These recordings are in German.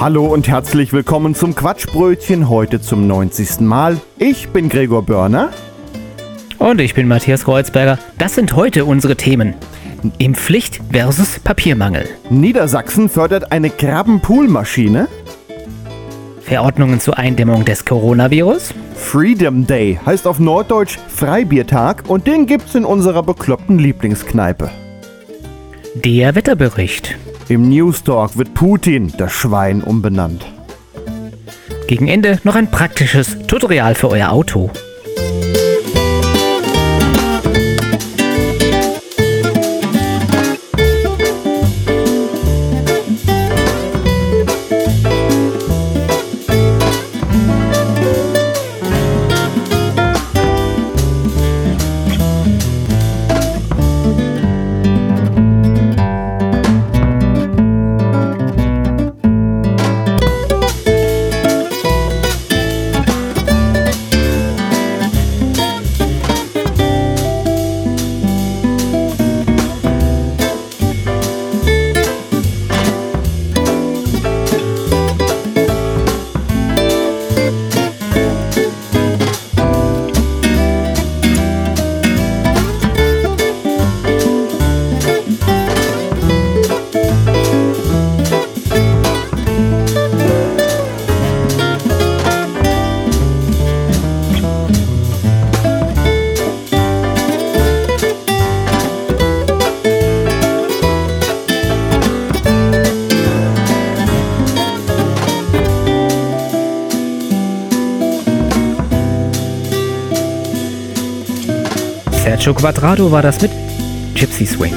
Hallo und herzlich willkommen zum Quatschbrötchen, heute zum 90. Mal. Ich bin Gregor Börner. Und ich bin Matthias Kreuzberger. Das sind heute unsere Themen. Impfpflicht versus Papiermangel. Niedersachsen fördert eine Krabbenpoolmaschine. Verordnungen zur Eindämmung des Coronavirus. Freedom Day heißt auf Norddeutsch Freibiertag und den gibt's in unserer bekloppten Lieblingskneipe. Der Wetterbericht. Im Newstalk wird Putin, das Schwein, umbenannt. Gegen Ende noch ein praktisches Tutorial für euer Auto. Sergio Quadrado war das mit Gypsy Swing.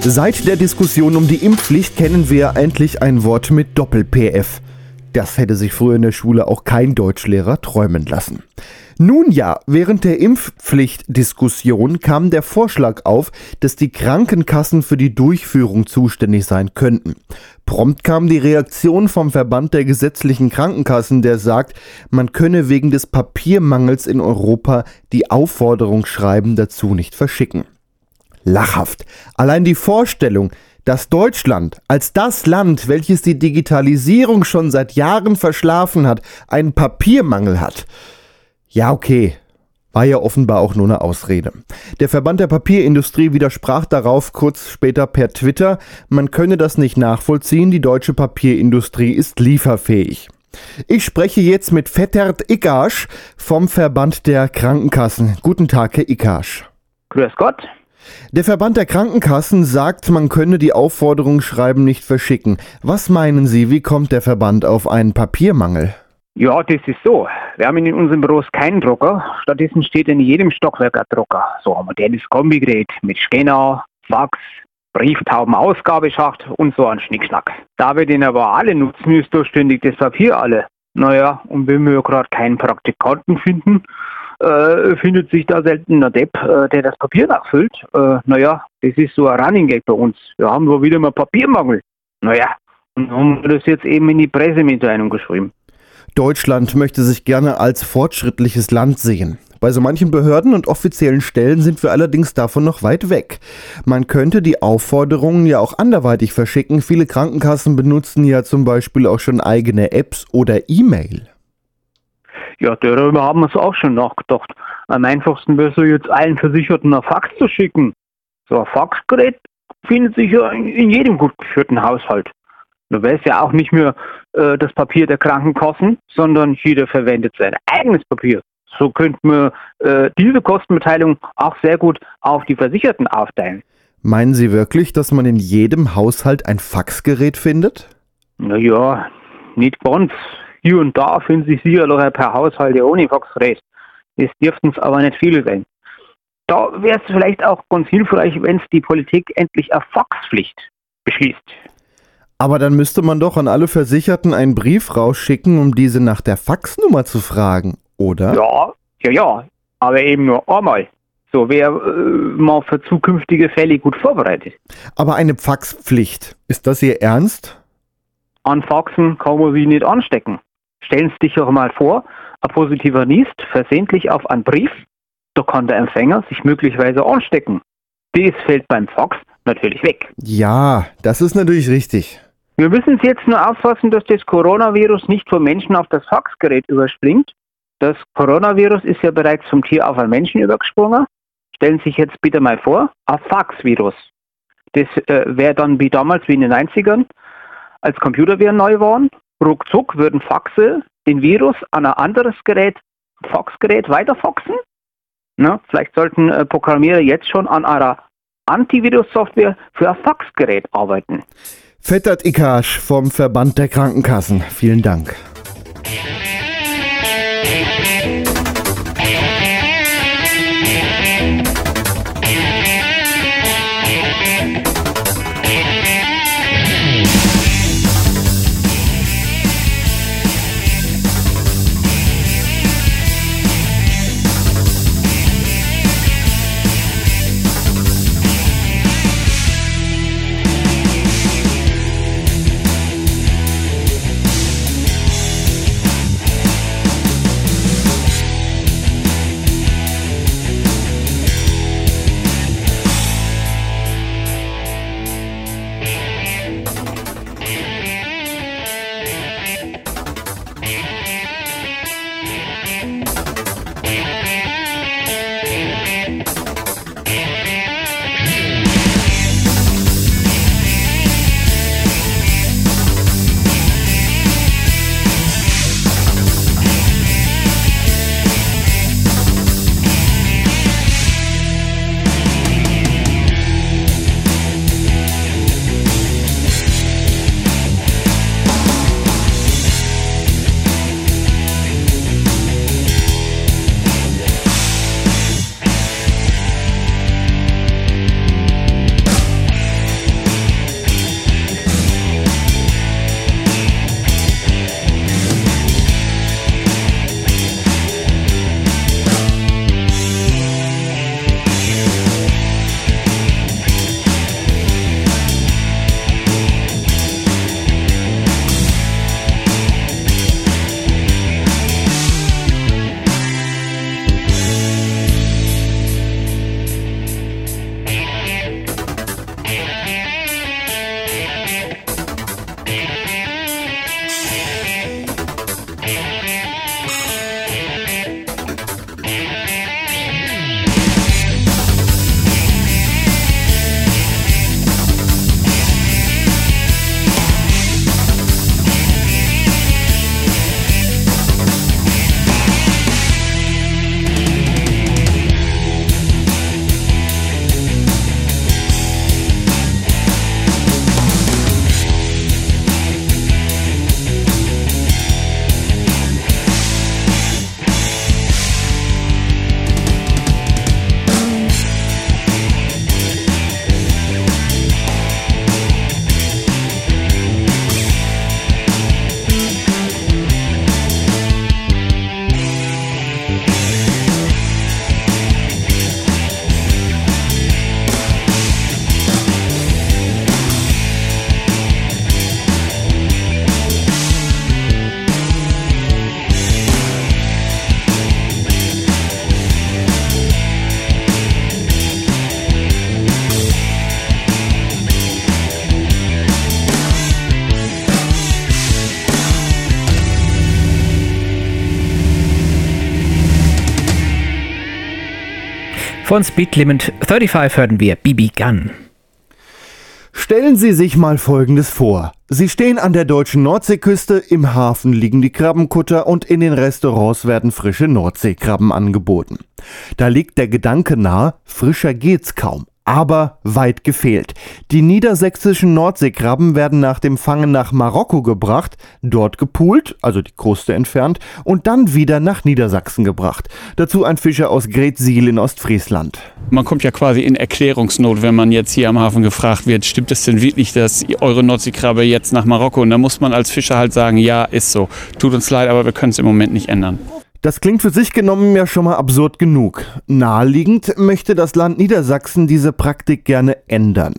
Seit der Diskussion um die Impfpflicht kennen wir endlich ein Wort mit Doppel-PF. Das hätte sich früher in der Schule auch kein Deutschlehrer träumen lassen. Nun ja, während der Impfpflichtdiskussion kam der Vorschlag auf, dass die Krankenkassen für die Durchführung zuständig sein könnten. Prompt kam die Reaktion vom Verband der gesetzlichen Krankenkassen, der sagt, man könne wegen des Papiermangels in Europa die Aufforderungsschreiben dazu nicht verschicken lachhaft. Allein die Vorstellung, dass Deutschland als das Land, welches die Digitalisierung schon seit Jahren verschlafen hat, einen Papiermangel hat. Ja, okay. War ja offenbar auch nur eine Ausrede. Der Verband der Papierindustrie widersprach darauf kurz später per Twitter, man könne das nicht nachvollziehen, die deutsche Papierindustrie ist lieferfähig. Ich spreche jetzt mit Vettert Ikasch vom Verband der Krankenkassen. Guten Tag, Herr Ikasch. Grüß Gott. Der Verband der Krankenkassen sagt, man könne die Aufforderungsschreiben nicht verschicken. Was meinen Sie, wie kommt der Verband auf einen Papiermangel? Ja, das ist so. Wir haben in unseren Büros keinen Drucker. Stattdessen steht in jedem Stockwerk ein Drucker. So ein modernes Kombigerät mit Scanner, Fax, Brieftauben, Ausgabeschacht und so ein Schnickschnack. Da wir den aber alle nutzen, ist durchständig das Papier alle. Naja, und wenn wir gerade keinen Praktikanten finden, äh, findet sich da selten ein Depp, äh, der das Papier nachfüllt. Äh, naja, das ist so ein Running Gag bei uns. Wir haben wohl wieder mal Papiermangel. Naja, und haben das jetzt eben in die Pressemitteilung geschrieben. Deutschland möchte sich gerne als fortschrittliches Land sehen. Bei so manchen Behörden und offiziellen Stellen sind wir allerdings davon noch weit weg. Man könnte die Aufforderungen ja auch anderweitig verschicken. Viele Krankenkassen benutzen ja zum Beispiel auch schon eigene Apps oder E-Mail. Ja, darüber haben wir es auch schon nachgedacht. Am einfachsten wäre so jetzt allen Versicherten ein Fax zu schicken. So ein Faxgerät findet sich ja in jedem gut geführten Haushalt. Da wäre es ja auch nicht mehr äh, das Papier der Krankenkassen, sondern jeder verwendet sein eigenes Papier. So könnte man äh, diese Kostenbeteiligung auch sehr gut auf die Versicherten aufteilen. Meinen Sie wirklich, dass man in jedem Haushalt ein Faxgerät findet? Naja, nicht ganz. Hier und da finden sich sicherlich ein paar Haushalte ohne Faxgerät. Es dürften es aber nicht viele sein. Da wäre es vielleicht auch ganz hilfreich, wenn es die Politik endlich eine Faxpflicht beschließt. Aber dann müsste man doch an alle Versicherten einen Brief rausschicken, um diese nach der Faxnummer zu fragen, oder? Ja, ja, ja, aber eben nur einmal. So wäre äh, man für zukünftige Fälle gut vorbereitet. Aber eine Faxpflicht, ist das Ihr Ernst? An Faxen kann man sich nicht anstecken. Stellen Sie sich doch mal vor, ein positiver niest versehentlich auf einen Brief, da kann der Empfänger sich möglicherweise anstecken. Das fällt beim Fax natürlich weg. Ja, das ist natürlich richtig. Wir müssen es jetzt nur auffassen, dass das Coronavirus nicht vom Menschen auf das Faxgerät überspringt. Das Coronavirus ist ja bereits vom Tier auf einen Menschen übergesprungen. Stellen Sie sich jetzt bitte mal vor, ein Faxvirus. Das äh, wäre dann wie damals, wie in den 90ern, als Computerviren neu waren. Ruckzuck würden Faxe den Virus an ein anderes Gerät, Faxgerät, weiterfaxen. Na, vielleicht sollten äh, Programmierer jetzt schon an einer Antivirus-Software für ein Faxgerät arbeiten. Fettert Ikasch vom Verband der Krankenkassen. Vielen Dank. Von Speed Limit 35 hörten wir BB Gun. Stellen Sie sich mal Folgendes vor. Sie stehen an der deutschen Nordseeküste, im Hafen liegen die Krabbenkutter und in den Restaurants werden frische Nordseekrabben angeboten. Da liegt der Gedanke nahe, frischer geht's kaum. Aber weit gefehlt. Die niedersächsischen Nordseekrabben werden nach dem Fangen nach Marokko gebracht, dort gepult, also die Kruste entfernt, und dann wieder nach Niedersachsen gebracht. Dazu ein Fischer aus Gretsiel in Ostfriesland. Man kommt ja quasi in Erklärungsnot, wenn man jetzt hier am Hafen gefragt wird, stimmt es denn wirklich, dass eure Nordseekrabbe jetzt nach Marokko? Und da muss man als Fischer halt sagen, ja, ist so. Tut uns leid, aber wir können es im Moment nicht ändern. Das klingt für sich genommen ja schon mal absurd genug. Naheliegend möchte das Land Niedersachsen diese Praktik gerne ändern.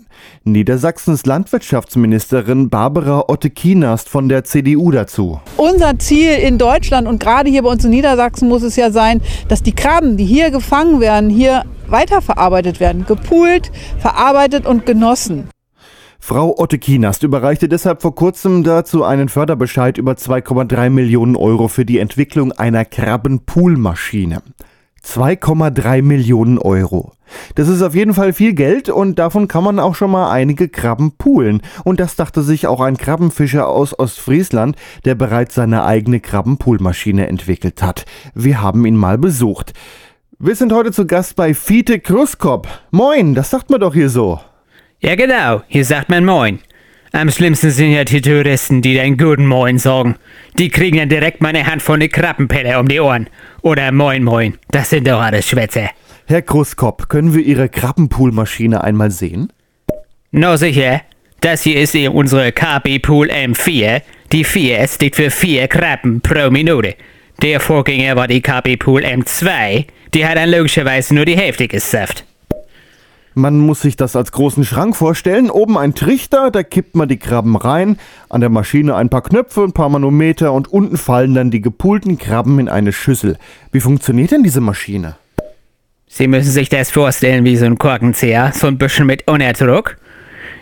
Niedersachsens Landwirtschaftsministerin Barbara Otte-Kienast von der CDU dazu. Unser Ziel in Deutschland und gerade hier bei uns in Niedersachsen muss es ja sein, dass die Krabben, die hier gefangen werden, hier weiterverarbeitet werden. Gepoolt, verarbeitet und genossen. Frau Otte Kienast überreichte deshalb vor kurzem dazu einen Förderbescheid über 2,3 Millionen Euro für die Entwicklung einer Krabbenpoolmaschine. 2,3 Millionen Euro. Das ist auf jeden Fall viel Geld und davon kann man auch schon mal einige Krabben poolen. Und das dachte sich auch ein Krabbenfischer aus Ostfriesland, der bereits seine eigene Krabbenpoolmaschine entwickelt hat. Wir haben ihn mal besucht. Wir sind heute zu Gast bei Fiete Kruskop. Moin, das sagt man doch hier so. Ja, genau. Hier sagt man Moin. Am schlimmsten sind ja die Touristen, die den guten Moin sagen. Die kriegen dann direkt meine Hand von der Krabbenpelle um die Ohren. Oder Moin Moin. Das sind doch alles Schwätze. Herr Kruskop, können wir Ihre Krabbenpoolmaschine einmal sehen? Na sicher. Das hier ist eben unsere KB Pool M4. Die 4 steht für 4 Krabben pro Minute. Der Vorgänger war die KB Pool M2. Die hat dann logischerweise nur die Hälfte gesafft. Man muss sich das als großen Schrank vorstellen. Oben ein Trichter, da kippt man die Krabben rein. An der Maschine ein paar Knöpfe, ein paar Manometer und unten fallen dann die gepulten Krabben in eine Schüssel. Wie funktioniert denn diese Maschine? Sie müssen sich das vorstellen wie so ein Korkenzieher, so ein bisschen mit Unterdruck.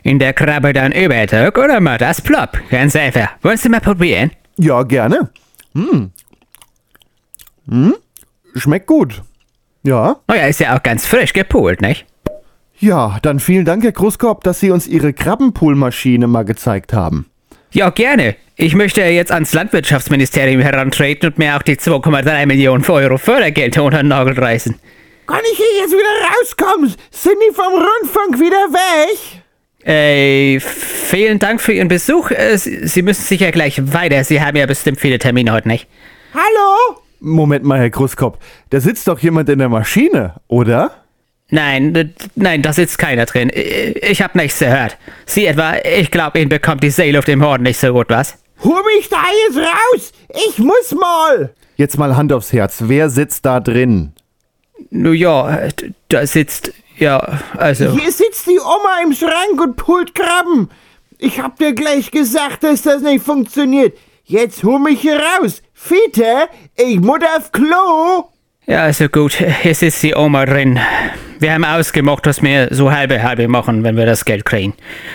In der Krabbe dann Überdruck oder mal das plopp. Ganz einfach. Wollen Sie mal probieren? Ja, gerne. Hm. Hm? Schmeckt gut. Ja. Oh ja, ist ja auch ganz frisch gepult, nicht? Ja, dann vielen Dank, Herr Kruskop, dass Sie uns Ihre Krabbenpoolmaschine mal gezeigt haben. Ja, gerne. Ich möchte jetzt ans Landwirtschaftsministerium herantreten und mir auch die 2,3 Millionen Euro Fördergelder unter den Nagel reißen. Kann ich hier jetzt wieder rauskommen? Sind die vom Rundfunk wieder weg? Äh, vielen Dank für Ihren Besuch. Äh, Sie Sie müssen sicher gleich weiter. Sie haben ja bestimmt viele Termine heute, nicht? Hallo? Moment mal, Herr Kruskop. Da sitzt doch jemand in der Maschine, oder? Nein, nein, da sitzt keiner drin. Ich, hab nichts gehört. Sie etwa, ich glaube, Ihnen bekommt die Seeluft im Horn nicht so gut, was? Hol mich da jetzt raus! Ich muss mal! Jetzt mal Hand aufs Herz. Wer sitzt da drin? Nun ja, da sitzt, ja, also. Hier sitzt die Oma im Schrank und pult Krabben. Ich hab dir gleich gesagt, dass das nicht funktioniert. Jetzt hol mich hier raus. Fiete, ich muss auf Klo. Ja, also gut, hier sitzt die Oma drin. Wir haben ausgemacht, dass wir so halbe halbe machen, wenn wir das Geld kriegen.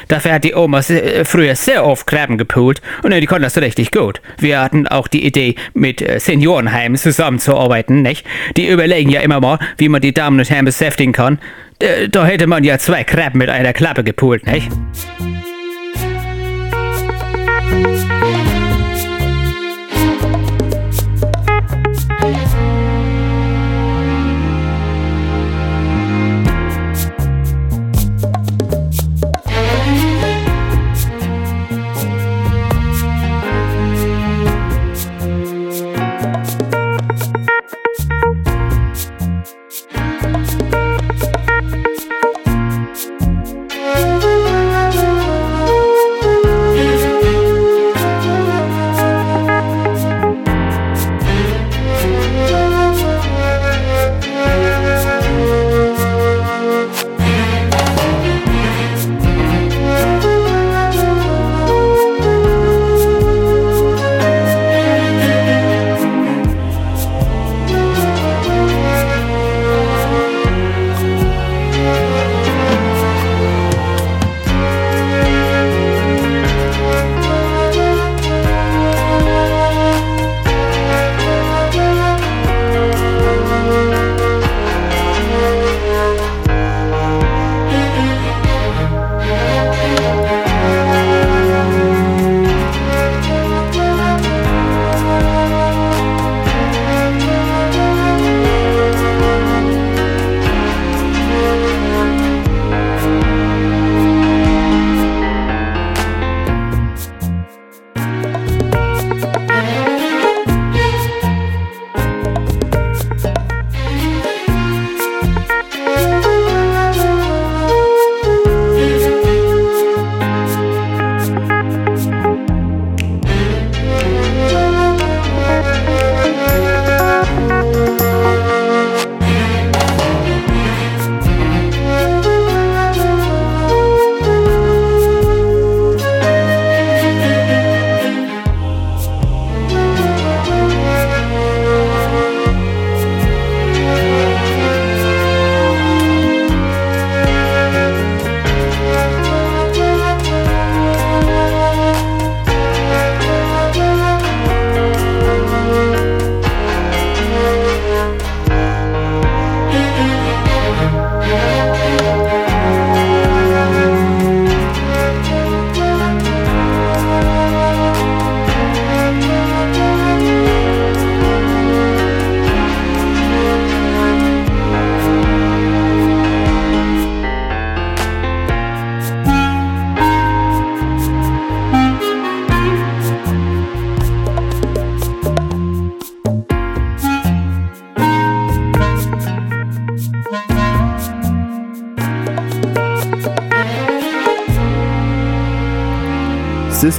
Dafür hat die Oma se- früher sehr oft Krabben gepult und die konnte das richtig gut. Wir hatten auch die Idee, mit äh, Seniorenheimen zusammenzuarbeiten, nicht? Die überlegen ja immer mal, wie man die Damen und Herren beschäftigen kann. Äh, Da hätte man ja zwei Krabben mit einer Klappe gepult, nicht?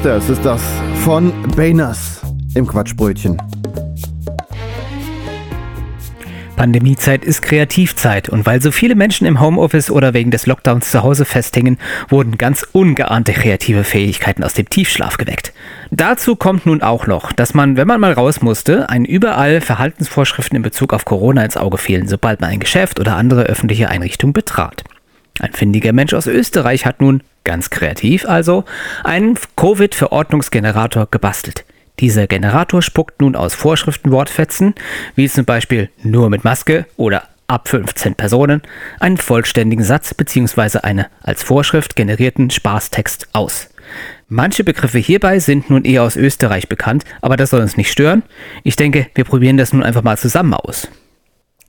Sisters ist das von Baners im Quatschbrötchen. Pandemiezeit ist Kreativzeit und weil so viele Menschen im Homeoffice oder wegen des Lockdowns zu Hause festhängen, wurden ganz ungeahnte kreative Fähigkeiten aus dem Tiefschlaf geweckt. Dazu kommt nun auch noch, dass man, wenn man mal raus musste, einen überall Verhaltensvorschriften in Bezug auf Corona ins Auge fielen, sobald man ein Geschäft oder andere öffentliche Einrichtung betrat. Ein findiger Mensch aus Österreich hat nun, ganz kreativ also, einen Covid-Verordnungsgenerator gebastelt. Dieser Generator spuckt nun aus Vorschriftenwortfetzen, wie zum Beispiel nur mit Maske oder ab 15 Personen, einen vollständigen Satz bzw. eine als Vorschrift generierten Spaßtext aus. Manche Begriffe hierbei sind nun eher aus Österreich bekannt, aber das soll uns nicht stören. Ich denke, wir probieren das nun einfach mal zusammen aus.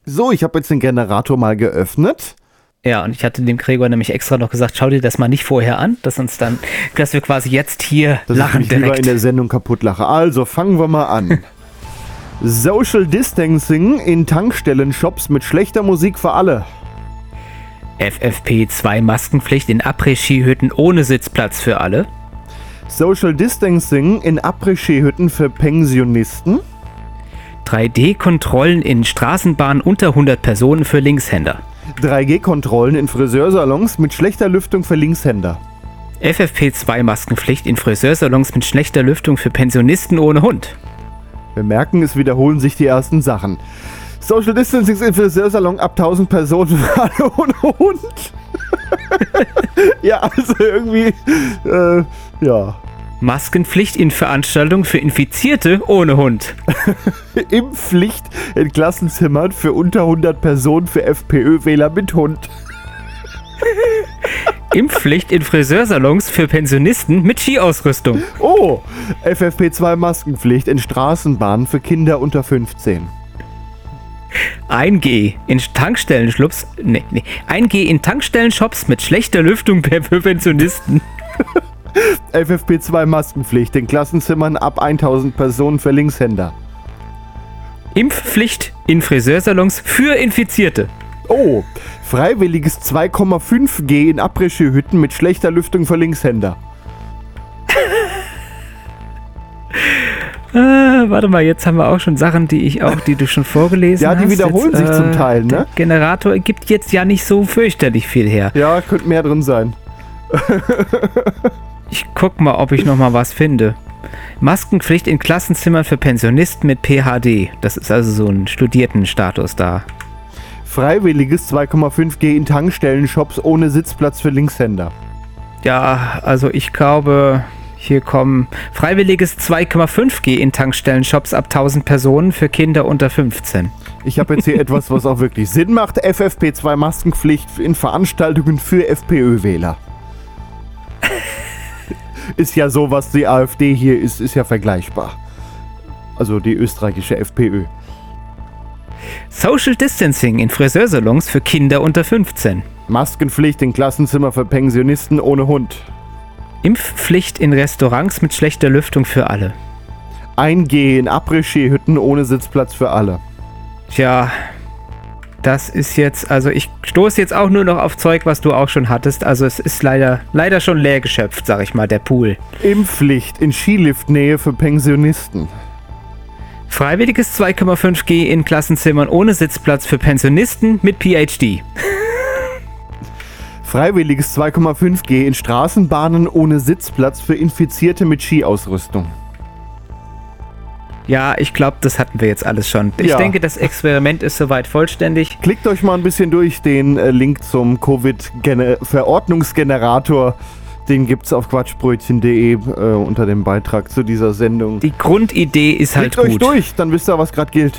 So, ich habe jetzt den Generator mal geöffnet. Ja, und ich hatte dem Gregor nämlich extra noch gesagt, schau dir das mal nicht vorher an, dass uns dann, dass wir quasi jetzt hier Dass lachen ich mich lieber direkt. in der Sendung kaputt lache. Also, fangen wir mal an. Social Distancing in Tankstellen-Shops mit schlechter Musik für alle. FFP2 Maskenpflicht in Après-Ski-Hütten ohne Sitzplatz für alle. Social Distancing in Après-Ski-Hütten für Pensionisten. 3D-Kontrollen in Straßenbahnen unter 100 Personen für Linkshänder. 3G-Kontrollen in Friseursalons mit schlechter Lüftung für Linkshänder. FFP2 Maskenpflicht in Friseursalons mit schlechter Lüftung für Pensionisten ohne Hund. Wir merken, es wiederholen sich die ersten Sachen. Social Distancing im Friseursalon ab 1000 Personen alle ohne Hund. ja, also irgendwie, äh, ja. Maskenpflicht in Veranstaltungen für Infizierte ohne Hund. Impfpflicht in Klassenzimmern für unter 100 Personen für FPÖ-Wähler mit Hund. Impfpflicht in Friseursalons für Pensionisten mit Skiausrüstung. Oh, FFP2 Maskenpflicht in Straßenbahnen für Kinder unter 15. 1G in Tankstellenschlupps. Nee, nee. 1G in Tankstellenshops mit schlechter Lüftung für Pensionisten. FFP2 Maskenpflicht in Klassenzimmern ab 1000 Personen für Linkshänder. Impfpflicht in Friseursalons für Infizierte. Oh, freiwilliges 2,5G in Après-Ski-Hütten mit schlechter Lüftung für Linkshänder. Äh, warte mal, jetzt haben wir auch schon Sachen, die ich auch, die du schon vorgelesen Ja, hast. die wiederholen jetzt, sich zum Teil, ne? Der Generator gibt jetzt ja nicht so fürchterlich viel her. Ja, könnte mehr drin sein. Ich guck mal, ob ich noch mal was finde. Maskenpflicht in Klassenzimmern für Pensionisten mit PhD. Das ist also so ein Studiertenstatus da. Freiwilliges 2,5G in Tankstellen-Shops ohne Sitzplatz für Linkshänder. Ja, also ich glaube, hier kommen freiwilliges 2,5G in Tankstellenshops ab 1000 Personen für Kinder unter 15. Ich habe jetzt hier etwas, was auch wirklich Sinn macht. FFP2 Maskenpflicht in Veranstaltungen für FPÖ-Wähler. Ist ja so, was die AfD hier ist, ist ja vergleichbar. Also die österreichische FPÖ. Social Distancing in Friseursalons für Kinder unter 15. Maskenpflicht in Klassenzimmer für Pensionisten ohne Hund. Impfpflicht in Restaurants mit schlechter Lüftung für alle. 1G in Après-Ski-Hütten ohne Sitzplatz für alle. Tja, das ist jetzt, also ich stoße jetzt auch nur noch auf Zeug, was du auch schon hattest. Also es ist leider, leider schon leer geschöpft, sag ich mal, der Pool. Impfpflicht in Skiliftnähe für Pensionisten. Freiwilliges 2,5G in Klassenzimmern ohne Sitzplatz für Pensionisten mit PhD. Freiwilliges 2,5G in Straßenbahnen ohne Sitzplatz für Infizierte mit Skiausrüstung. Ja, ich glaube, das hatten wir jetzt alles schon. Ich Ja. denke, das Experiment ist soweit vollständig. Klickt euch mal ein bisschen durch den äh, Link zum Covid-Verordnungsgenerator. Den gibt's auf quatschbrötchen.de äh, unter dem Beitrag zu dieser Sendung. Die Grundidee ist halt Klickt euch gut. durch, dann wisst ihr, was gerade gilt.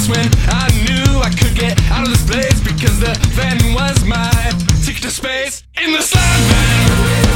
That's when I knew I could get out of this place because the van was my ticket to space. In the van,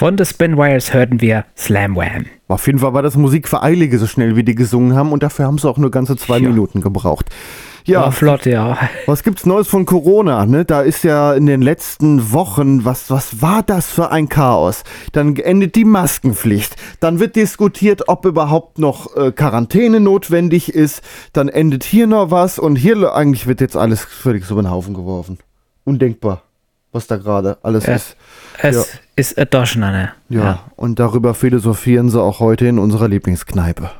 Von The Spinwires hörten wir Slam Wham. Auf jeden Fall war das Musik für Eilige, so schnell wie die gesungen haben und dafür haben sie auch nur ganze zwei Ja. Minuten gebraucht. Ja, Ja, flott, ja. was gibt's Neues von Corona? Ne? Da ist ja in den letzten Wochen, was, was war das für ein Chaos? Dann endet die Maskenpflicht. Dann wird diskutiert, ob überhaupt noch äh, Quarantäne notwendig ist. Dann endet hier noch was und hier eigentlich wird jetzt alles völlig so über den Haufen geworfen. Undenkbar, was da gerade alles Ja. ist. Es Ja. ist ein Doschnanne. Ja, und darüber philosophieren sie auch heute in unserer Lieblingskneipe.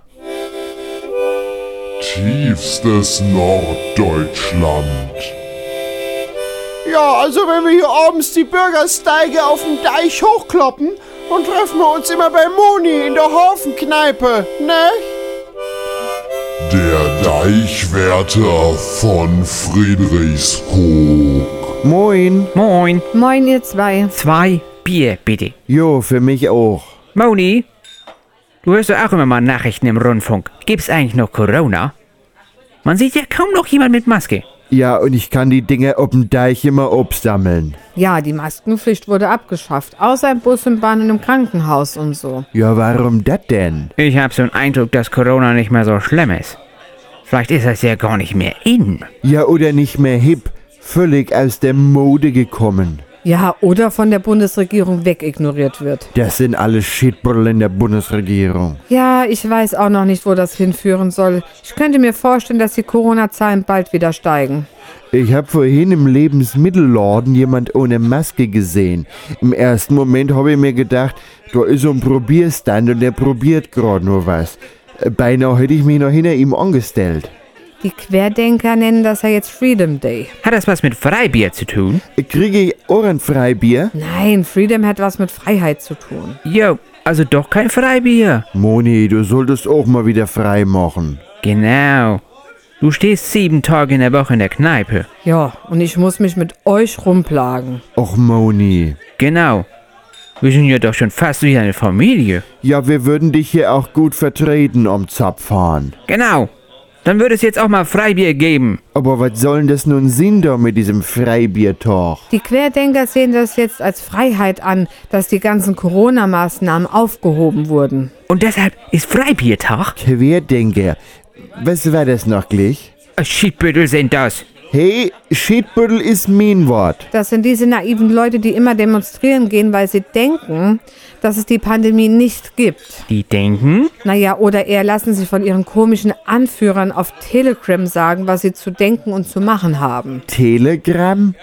Tiefstes Norddeutschland. Ja, also wenn wir hier abends die Bürgersteige auf dem Deich hochkloppen, dann treffen wir uns immer bei Moni in der Hafenkneipe, ne? Der Deichwärter von Friedrichskoog. Moin. Moin. Moin, ihr zwei. Zwei Bier, bitte. Jo, für mich auch. Moni, du hörst doch auch immer mal Nachrichten im Rundfunk. Gibt's eigentlich noch Corona? Man sieht ja kaum noch jemand mit Maske. Ja, und ich kann die Dinge auf dem Deich immer obsammeln. Ja, die Maskenpflicht wurde abgeschafft. Außer im Bus und Bahn und im Krankenhaus und so. Ja, warum das denn? Ich habe so einen Eindruck, dass Corona nicht mehr so schlimm ist. Vielleicht ist das ja gar nicht mehr in. Ja, oder nicht mehr hip. Völlig aus der Mode gekommen. Ja, oder von der Bundesregierung wegignoriert wird. Das sind alles Shitbrille in der Bundesregierung. Ja, ich weiß auch noch nicht, wo das hinführen soll. Ich könnte mir vorstellen, dass die Corona-Zahlen bald wieder steigen. Ich hab vorhin im Lebensmittelladen jemand ohne Maske gesehen. Im ersten Moment habe ich mir gedacht, da ist so ein Probierstand und der probiert gerade nur was. Beinahe hätte ich mich noch hinter ihm angestellt. Die Querdenker nennen das ja jetzt Freedom Day. Hat das was mit Freibier zu tun? Kriege ich Ohrenfreibier? Nein, Freedom hat was mit Freiheit zu tun. Jo, also doch kein Freibier. Moni, du solltest auch mal wieder frei machen. Genau. Du stehst sieben Tage in der Woche in der Kneipe. Ja, und ich muss mich mit euch rumplagen. Och, Moni. Genau. Wir sind ja doch schon fast wie eine Familie. Ja, wir würden dich hier auch gut vertreten am Zapfhahn. Genau. Dann würde es jetzt auch mal Freibier geben. Aber was soll denn das nun Sinn da mit diesem Freibiertalk? Die Querdenker sehen das jetzt als Freiheit an, dass die ganzen Corona-Maßnahmen aufgehoben wurden. Und deshalb ist Freibiertag? Querdenker. Was war das noch gleich? Schiedbüttel sind das. Hey, Schiedbüttel ist mein Wort. Das sind diese naiven Leute, die immer demonstrieren gehen, weil sie denken, dass es die Pandemie nicht gibt. Die denken? Naja, oder eher lassen sie von ihren komischen Anführern auf Telegram sagen, was sie zu denken und zu machen haben. Telegram?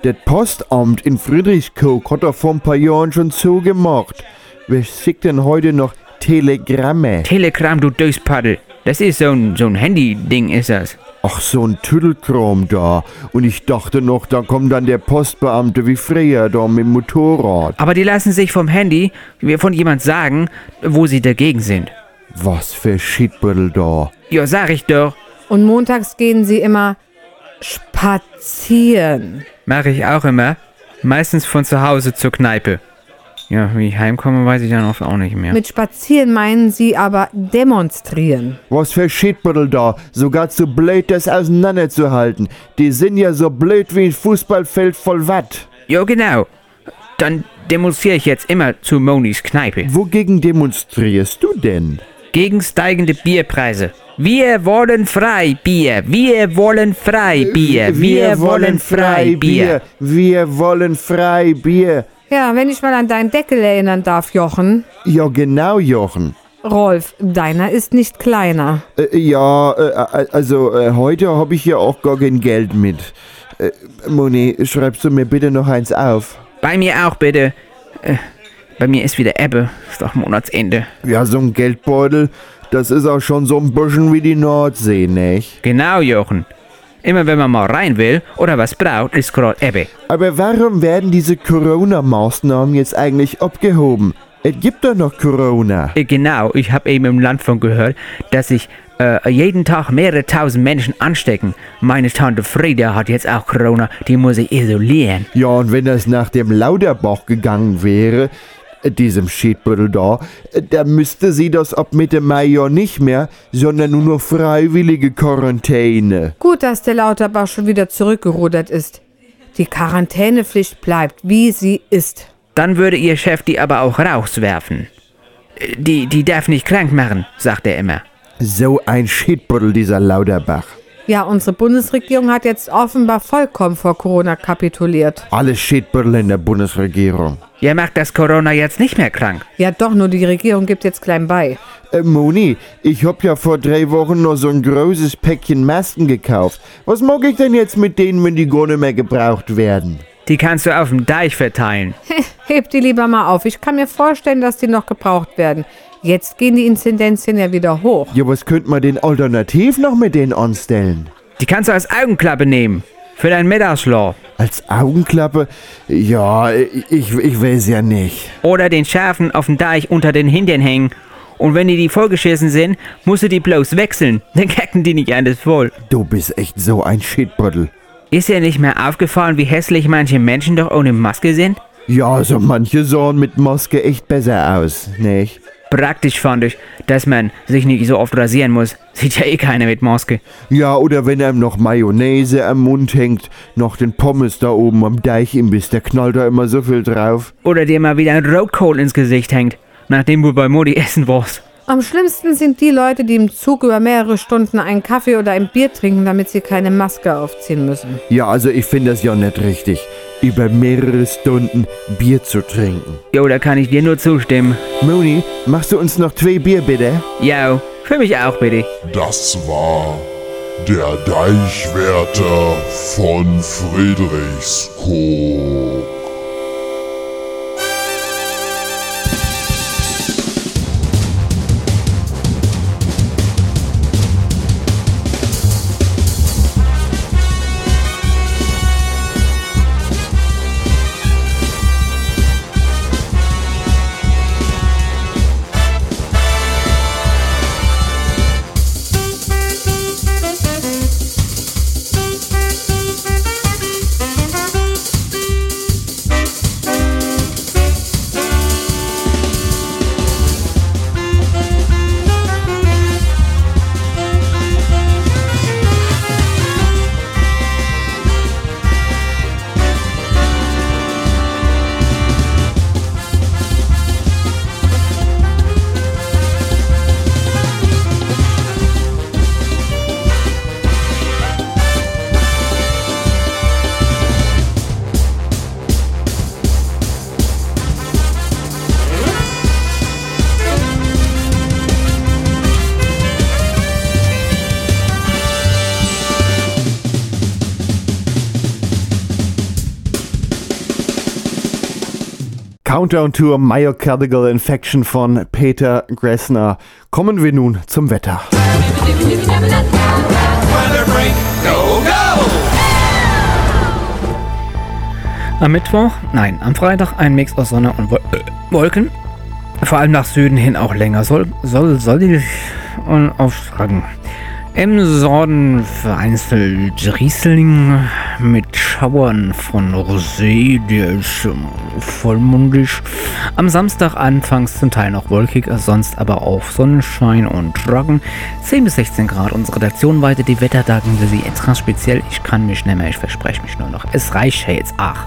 Das Postamt in Friedrichskoog hat doch vor ein paar Jahren schon zugemacht. Wer schickt denn heute noch Telegramme? Telegram, du Döspaddel. Das ist so ein, so ein Handy-Ding, ist das. Ach, so ein Tüdelkram da. Und ich dachte noch, da kommt dann der Postbeamte wie früher da mit dem Motorrad. Aber die lassen sich vom Handy von jemand sagen, wo sie dagegen sind. Was für Schiedbüttel da. Ja, sag ich doch. Und montags gehen sie immer spazieren. Mache ich auch immer. Meistens von zu Hause zur Kneipe. Ja, wie ich heimkomme, weiß ich dann oft auch nicht mehr. Mit spazieren meinen sie aber demonstrieren. Was für Schiedbüttel da. Sogar zu blöd, das auseinanderzuhalten. Die sind ja so blöd wie ein Fußballfeld voll Watt. Ja, genau. Dann demonstriere ich jetzt immer zu Monis Kneipe. Wogegen demonstrierst du denn? Gegen steigende Bierpreise. Wir wollen Freibier. Wir wollen Freibier. Wir wollen Freibier. Wir wollen Freibier. Ja, wenn ich mal an deinen Deckel erinnern darf, Jochen. Ja, genau, Jochen. Rolf, deiner ist nicht kleiner. Äh, ja, äh, also äh, heute habe ich ja auch gar kein Geld mit. Äh, Moni, schreibst du mir bitte noch eins auf? Bei mir auch bitte. Äh, bei mir ist wieder Ebbe. Ist doch Monatsende. Ja, so ein Geldbeutel, das ist auch schon so ein bisschen wie die Nordsee, nicht? Genau, Jochen. Immer wenn man mal rein will oder was braucht, ist gerade Ebbe. Aber warum werden diese Corona-Maßnahmen jetzt eigentlich abgehoben? Es gibt doch noch Corona. Äh, Genau, ich habe eben im Land von gehört, dass sich äh, jeden Tag mehrere tausend Menschen anstecken. Meine Tante Frieda hat jetzt auch Corona, die muss sich isolieren. Ja, und wenn das nach dem Lauterbach gegangen wäre, diesem Schiedbüttel da, äh, dann müsste sie das ab Mitte Mai ja nicht mehr, sondern nur noch freiwillige Quarantäne. Gut, dass der Lauterbach schon wieder zurückgerudert ist. Die Quarantänepflicht bleibt, wie sie ist. Dann würde ihr Chef die aber auch rauswerfen. Äh, Die, die darf nicht krank machen, sagt er immer. So ein Schiedbüttel, dieser Lauterbach. Ja, unsere Bundesregierung hat jetzt offenbar vollkommen vor Corona kapituliert. Alle Schiedbüttel in der Bundesregierung. Ihr macht das Corona jetzt nicht mehr krank. Ja, doch, nur die Regierung gibt jetzt klein bei. Äh, Moni, ich hab ja vor drei Wochen noch so ein großes Päckchen Masken gekauft. Was mag ich denn jetzt mit denen, wenn die gar nicht mehr gebraucht werden? Die kannst du auf dem Deich verteilen. Heb die lieber mal auf. Ich kann mir vorstellen, dass die noch gebraucht werden. Jetzt gehen die Inzidenzien ja wieder hoch. Ja, was könnte man denn alternativ noch mit denen anstellen? Die kannst du als Augenklappe nehmen. Für deinen Mittagsschlaf. Als Augenklappe? Ja, ich, ich weiß ja nicht. Oder den Schafen auf dem Deich unter den Hintern hängen. Und wenn die die vollgeschissen sind, musst du die bloß wechseln. Dann kacken die nicht alles voll. Du bist echt so ein Shitbottle. Ist dir nicht mehr aufgefallen, wie hässlich manche Menschen doch ohne Maske sind? Ja, also manche sahen mit Maske echt besser aus, nicht? Praktisch fand ich, dass man sich nicht so oft rasieren muss. Sieht ja eh keiner mit Maske. Ja, oder wenn einem noch Mayonnaise am Mund hängt, noch den Pommes da oben am Deichimbiss, der knallt da immer so viel drauf. Oder dir mal wieder ein Rotkohl ins Gesicht hängt, nachdem du bei Modi essen warst. Am schlimmsten sind die Leute, die im Zug über mehrere Stunden einen Kaffee oder ein Bier trinken, damit sie keine Maske aufziehen müssen. Ja, also ich finde das ja nicht richtig, über mehrere Stunden Bier zu trinken. Jo, da kann ich dir nur zustimmen. Moni, machst du uns noch zwei Bier bitte? Jo, für mich auch bitte. Das war der Deichwärter von Friedrichskoog. Countdown to a Myocardial Infection von Peter Gressner. Kommen wir nun zum Wetter. Am Mittwoch, nein, am Freitag ein Mix aus Sonne und äh, Wolken. Vor allem nach Süden hin auch länger. Soll, soll, soll und auftragen. Im Norden vereinzelt Riesling mit Schauern von Rosé, der ist ähm, vollmundig. Am Samstag anfangs zum Teil noch wolkig, sonst aber auch Sonnenschein und Trocken. 10 bis 16 Grad. Unsere Redaktion weitet die Wetterdaten für Sie extra speziell. Ich kann mich nicht mehr, ich verspreche mich nur noch. Es reicht ja jetzt. Ach.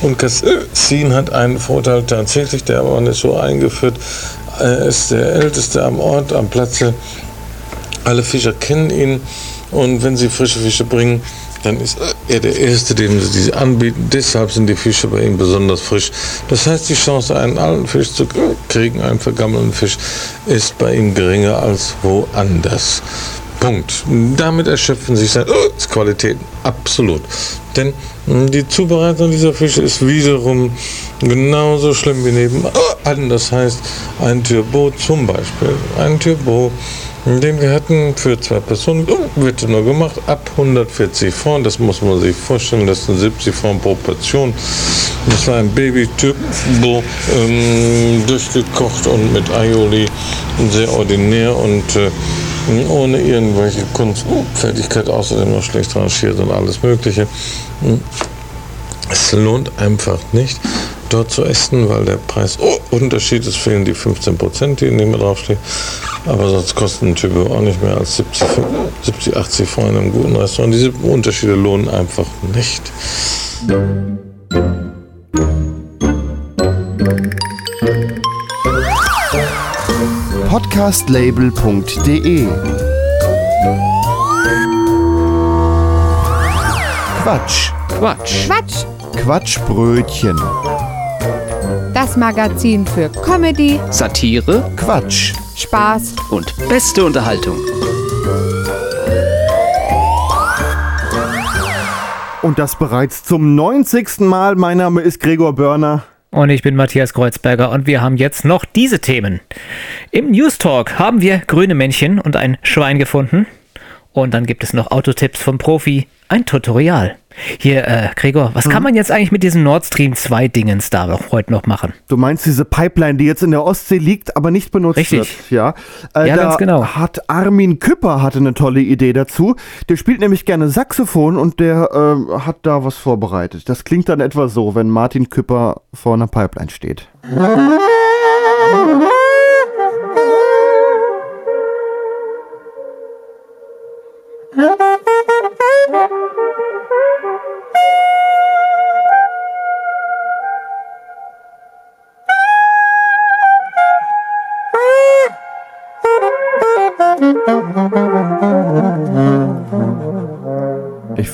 Und Cassin hat einen Vorteil tatsächlich, der man ist so eingeführt, er ist der älteste am Ort, am Platze. Alle Fischer kennen ihn und wenn sie frische Fische bringen, dann ist er der Erste, dem sie diese anbieten. Deshalb sind die Fische bei ihm besonders frisch. Das heißt, die Chance, einen alten Fisch zu kriegen, einen vergammelten Fisch, ist bei ihm geringer als woanders. Punkt. Damit erschöpfen sich seine Qualitäten. Absolut. Denn die Zubereitung dieser Fische ist wiederum genauso schlimm wie nebenan. Das heißt, ein Turbo zum Beispiel, ein Turbo den wir hatten für zwei Personen, wird nur gemacht, ab 140 Franc, das muss man sich vorstellen, das sind 70 Franc pro Portion. Das war ein Baby-Typ, ähm, durchgekocht und mit Aioli, sehr ordinär und äh, ohne irgendwelche Kunstfertigkeit, außerdem noch schlecht rangiert und alles Mögliche. Es lohnt einfach nicht, dort zu essen, weil der Preisunterschied ist, fehlen die 15 Prozent, die in dem draufstehen. Aber sonst kosten ein Typ auch nicht mehr als 70, 70 80 Franc in einem guten Restaurant. Diese Unterschiede lohnen einfach nicht. Podcastlabel.de Quatsch. Quatsch. Quatsch. Quatschbrötchen. Das Magazin für Comedy, Satire, Quatsch. Spaß und beste Unterhaltung. Und das bereits zum 90. Mal. Mein Name ist Gregor Börner. Und ich bin Matthias Kreuzberger und wir haben jetzt noch diese Themen. Im News Talk haben wir grüne Männchen und ein Schwein gefunden. Und dann gibt es noch Autotipps vom Profi, ein Tutorial. Hier, äh, Gregor, was kann man jetzt eigentlich mit diesem Nord Stream 2 Dingens da noch, heute noch machen? Du meinst diese Pipeline, die jetzt in der Ostsee liegt, aber nicht benutzt Richtig. wird. Ja, äh, Ja, da ganz genau. Hat Armin Küpper hatte eine tolle Idee dazu. Der spielt nämlich gerne Saxophon und der ähm, hat da was vorbereitet. Das klingt dann etwa so, wenn Martin Küpper vor einer Pipeline steht.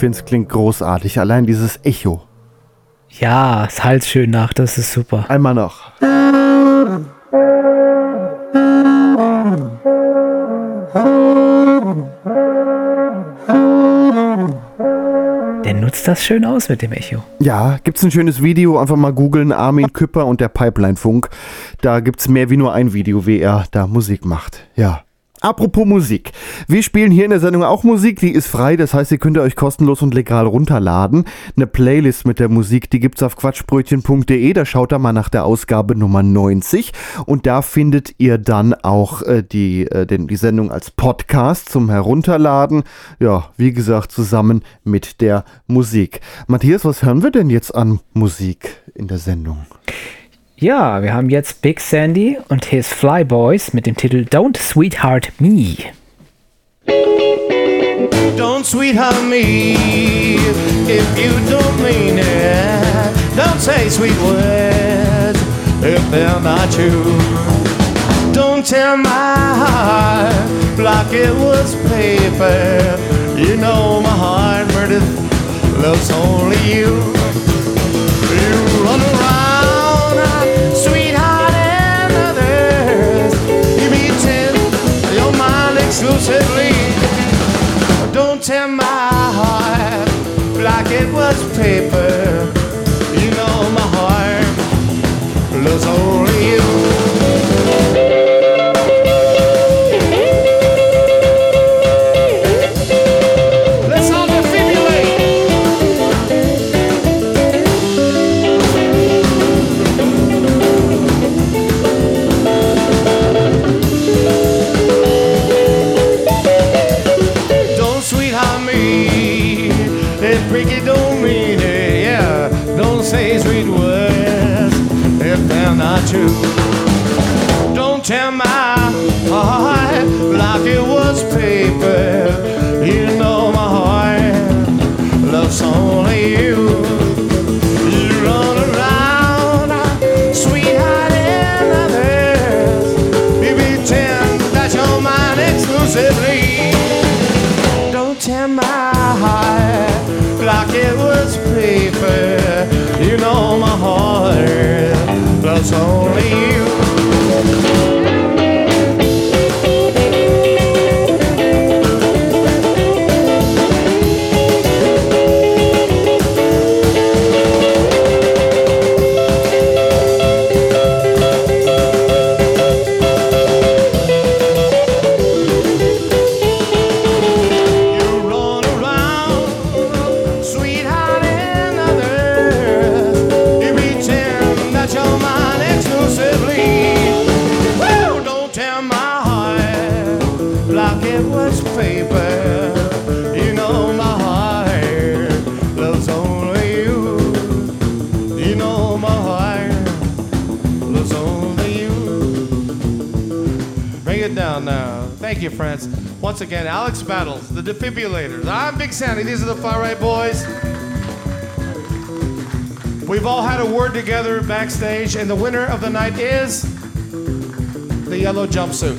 finde es klingt großartig, allein dieses Echo. Ja, es halt schön nach, das ist super. Einmal noch. Der nutzt das schön aus mit dem Echo. Ja, gibt's ein schönes Video, einfach mal googeln, Armin Küpper und der Pipeline-Funk. Da gibt's mehr wie nur ein Video, wie er da Musik macht. Ja. Apropos Musik. Wir spielen hier in der Sendung auch Musik, die ist frei, das heißt, ihr könnt euch kostenlos und legal runterladen. Eine Playlist mit der Musik, die gibt's auf quatschbrötchen.de, da schaut da mal nach der Ausgabe Nummer 90 und da findet ihr dann auch äh, die, äh, den, die Sendung als Podcast zum Herunterladen. Ja, wie gesagt, zusammen mit der Musik. Matthias, was hören wir denn jetzt an Musik in der Sendung? Ja, wir haben jetzt Big Sandy und his Flyboys mit dem Titel Don't Sweetheart Me. Don't sweetheart me if you don't mean it. Don't say sweet words if they're not true. Don't tear my heart like it was paper. You know my heart murdered loves only. You Don't tear my heart like it was paper. True. Don't tear my heart like it was paper. You know my heart loves only you. You it's Once again, Alex Battles, the defibrillators. I'm Big Sandy. These are the Far Right Boys. We've all had a word together backstage, and the winner of the night is the yellow jumpsuit.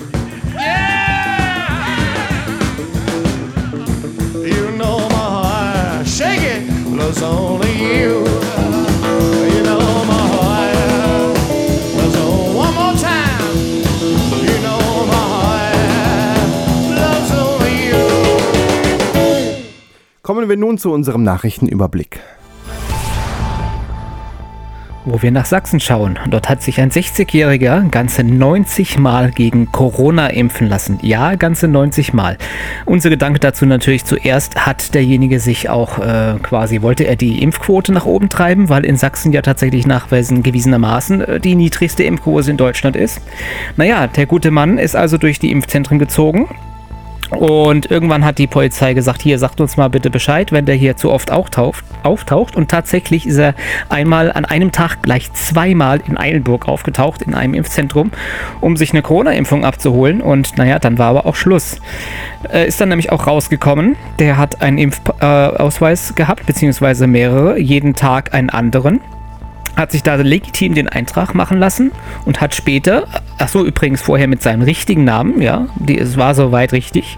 Yeah! You know my heart, shake it, loves only you. You Kommen wir nun zu unserem Nachrichtenüberblick. Wo wir nach Sachsen schauen, dort hat sich ein 60-Jähriger ganze 90 Mal gegen Corona impfen lassen. Ja, ganze 90 Mal. Unser Gedanke dazu natürlich zuerst, hat derjenige sich auch äh, quasi, wollte er die Impfquote nach oben treiben, weil in Sachsen ja tatsächlich nachweisendermaßen äh, die niedrigste Impfquote in Deutschland ist. Naja, der gute Mann ist also durch die Impfzentren gezogen. Und irgendwann hat die Polizei gesagt, hier, sagt uns mal bitte Bescheid, wenn der hier zu oft auftaucht. auftaucht. Und tatsächlich ist er einmal an einem Tag gleich zweimal in Eilenburg aufgetaucht, in einem Impfzentrum, um sich eine Corona-Impfung abzuholen. Und naja, dann war aber auch Schluss. Äh, ist dann nämlich auch rausgekommen, der hat einen Impfausweis gehabt, beziehungsweise mehrere, jeden Tag einen anderen hat sich da legitim den Eintrag machen lassen und hat später, ach so übrigens vorher mit seinem richtigen Namen, ja, die, es war soweit richtig,